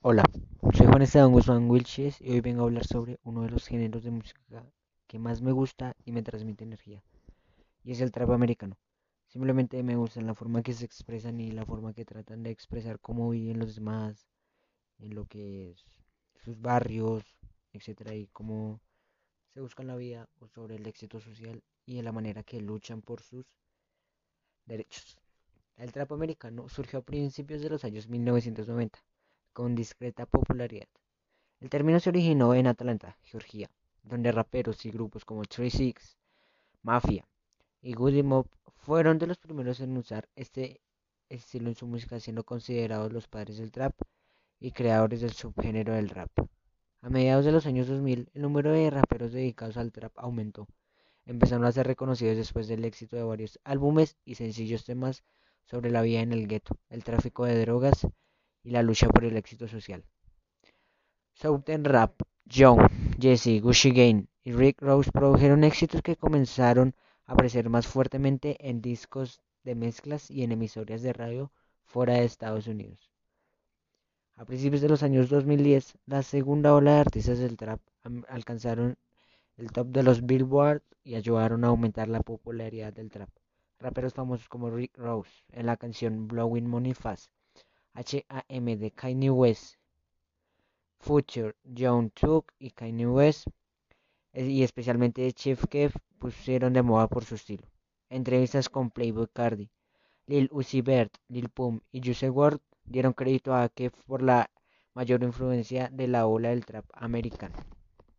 Hola, soy Juan Esteban Guzmán Wilches y hoy vengo a hablar sobre uno de los géneros de música que más me gusta y me transmite energía, y es el trap americano. Simplemente me gusta la forma que se expresan y la forma que tratan de expresar cómo viven los demás, en lo que es sus barrios, etcétera, y cómo se buscan la vida o sobre el éxito social y en la manera que luchan por sus derechos. El trap americano surgió a principios de los años 1990 con discreta popularidad. El término se originó en Atlanta, Georgia, donde raperos y grupos como Three Six, Mafia y Goody Mob fueron de los primeros en usar este estilo en su música, siendo considerados los padres del trap y creadores del subgénero del rap. A mediados de los años 2000, el número de raperos dedicados al trap aumentó. Empezaron a ser reconocidos después del éxito de varios álbumes y sencillos temas sobre la vida en el gueto, el tráfico de drogas y la lucha por el éxito social. Southern Rap, John, Jesse, Gucci Game y Rick Ross produjeron éxitos que comenzaron a aparecer más fuertemente en discos de mezclas y en emisoras de radio fuera de Estados Unidos. A principios de los años 2010, la segunda ola de artistas del trap alcanzaron el top de los Billboard y ayudaron a aumentar la popularidad del trap. Raperos famosos como Rick Ross en la canción Blowing Money Fast H.A.M. de Kanye West, Future, John Tuck y Kanye West, y especialmente Chief Keef, pusieron de moda por su estilo. Entrevistas con Playboy Cardi, Lil Uzi Vert, Lil Pump y Juice WRLD dieron crédito a Keef por la mayor influencia de la ola del trap americano.